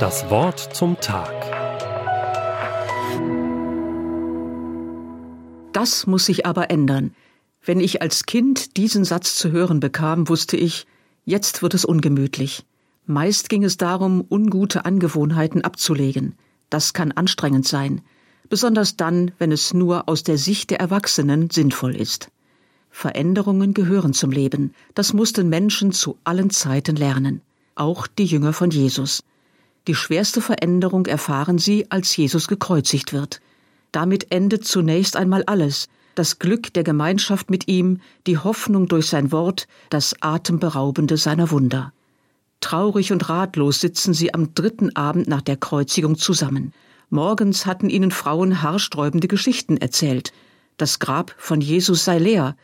Das Wort zum Tag. Das muss sich aber ändern. Wenn ich als Kind diesen Satz zu hören bekam, wusste ich, jetzt wird es ungemütlich. Meist ging es darum, ungute Angewohnheiten abzulegen. Das kann anstrengend sein, besonders dann, wenn es nur aus der Sicht der Erwachsenen sinnvoll ist. Veränderungen gehören zum Leben, das mussten Menschen zu allen Zeiten lernen, auch die Jünger von Jesus. Die schwerste Veränderung erfahren sie, als Jesus gekreuzigt wird. Damit endet zunächst einmal alles, das Glück der Gemeinschaft mit ihm, die Hoffnung durch sein Wort, das Atemberaubende seiner Wunder. Traurig und ratlos sitzen sie am dritten Abend nach der Kreuzigung zusammen. Morgens hatten ihnen Frauen haarsträubende Geschichten erzählt. Das Grab von Jesus sei leer,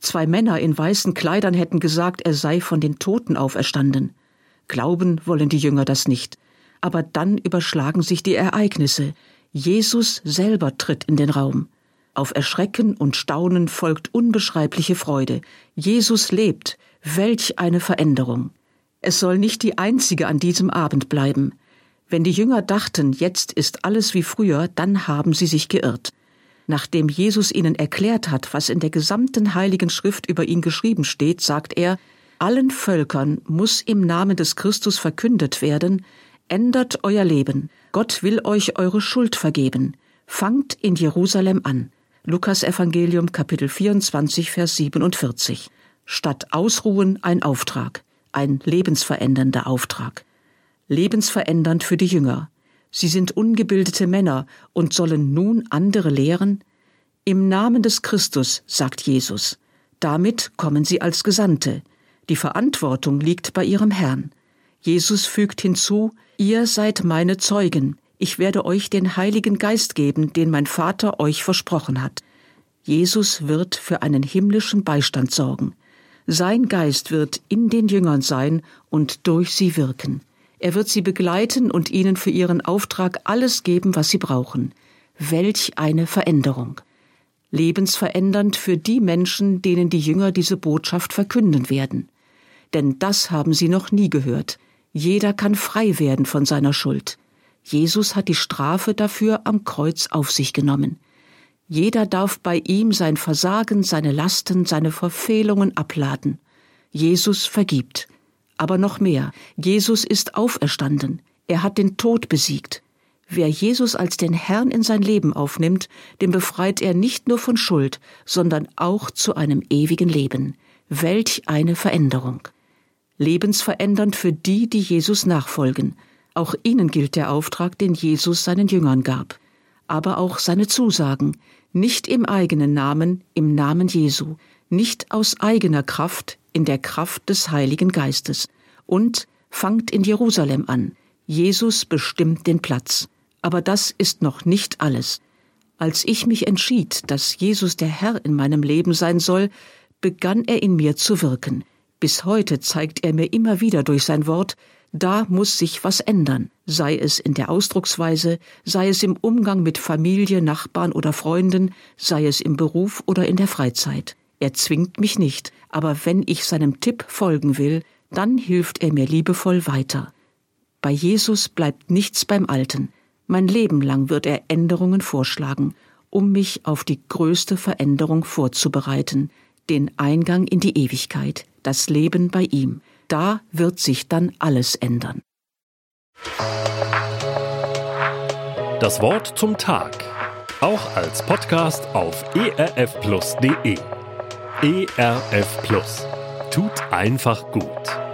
Zwei Männer in weißen Kleidern hätten gesagt, er sei von den Toten auferstanden. Glauben wollen die Jünger das nicht. Aber dann überschlagen sich die Ereignisse. Jesus selber tritt in den Raum. Auf Erschrecken und Staunen folgt unbeschreibliche Freude. Jesus lebt. Welch eine Veränderung. Es soll nicht die einzige an diesem Abend bleiben. Wenn die Jünger dachten, jetzt ist alles wie früher, dann haben sie sich geirrt. Nachdem Jesus ihnen erklärt hat, was in der gesamten heiligen Schrift über ihn geschrieben steht, sagt er, allen Völkern muss im Namen des Christus verkündet werden, ändert euer Leben, Gott will euch eure Schuld vergeben, fangt in Jerusalem an. Lukas Evangelium Kapitel 24 Vers 47. Statt Ausruhen ein Auftrag, ein lebensverändernder Auftrag. Lebensverändernd für die Jünger. Sie sind ungebildete Männer und sollen nun andere lehren? Im Namen des Christus, sagt Jesus. Damit kommen sie als Gesandte. Die Verantwortung liegt bei ihrem Herrn. Jesus fügt hinzu, ihr seid meine Zeugen, ich werde euch den Heiligen Geist geben, den mein Vater euch versprochen hat. Jesus wird für einen himmlischen Beistand sorgen. Sein Geist wird in den Jüngern sein und durch sie wirken. Er wird sie begleiten und ihnen für ihren Auftrag alles geben, was sie brauchen. Welch eine Veränderung. Lebensverändernd für die Menschen, denen die Jünger diese Botschaft verkünden werden. Denn das haben sie noch nie gehört. Jeder kann frei werden von seiner Schuld. Jesus hat die Strafe dafür am Kreuz auf sich genommen. Jeder darf bei ihm sein Versagen, seine Lasten, seine Verfehlungen abladen. Jesus vergibt. Aber noch mehr, Jesus ist auferstanden, er hat den Tod besiegt. Wer Jesus als den Herrn in sein Leben aufnimmt, den befreit er nicht nur von Schuld, sondern auch zu einem ewigen Leben. Welch eine Veränderung. Lebensverändernd für die, die Jesus nachfolgen. Auch ihnen gilt der Auftrag, den Jesus seinen Jüngern gab. Aber auch seine Zusagen, nicht im eigenen Namen, im Namen Jesu, nicht aus eigener Kraft, in der Kraft des Heiligen Geistes. Und fangt in Jerusalem an. Jesus bestimmt den Platz. Aber das ist noch nicht alles. Als ich mich entschied, dass Jesus der Herr in meinem Leben sein soll, begann er in mir zu wirken. Bis heute zeigt er mir immer wieder durch sein Wort, da muss sich was ändern, sei es in der Ausdrucksweise, sei es im Umgang mit Familie, Nachbarn oder Freunden, sei es im Beruf oder in der Freizeit. Er zwingt mich nicht, aber wenn ich seinem Tipp folgen will, dann hilft er mir liebevoll weiter. Bei Jesus bleibt nichts beim Alten. Mein Leben lang wird er Änderungen vorschlagen, um mich auf die größte Veränderung vorzubereiten, den Eingang in die Ewigkeit, das Leben bei ihm. Da wird sich dann alles ändern. Das Wort zum Tag. Auch als Podcast auf erfplus.de. ERF Plus. Tut einfach gut.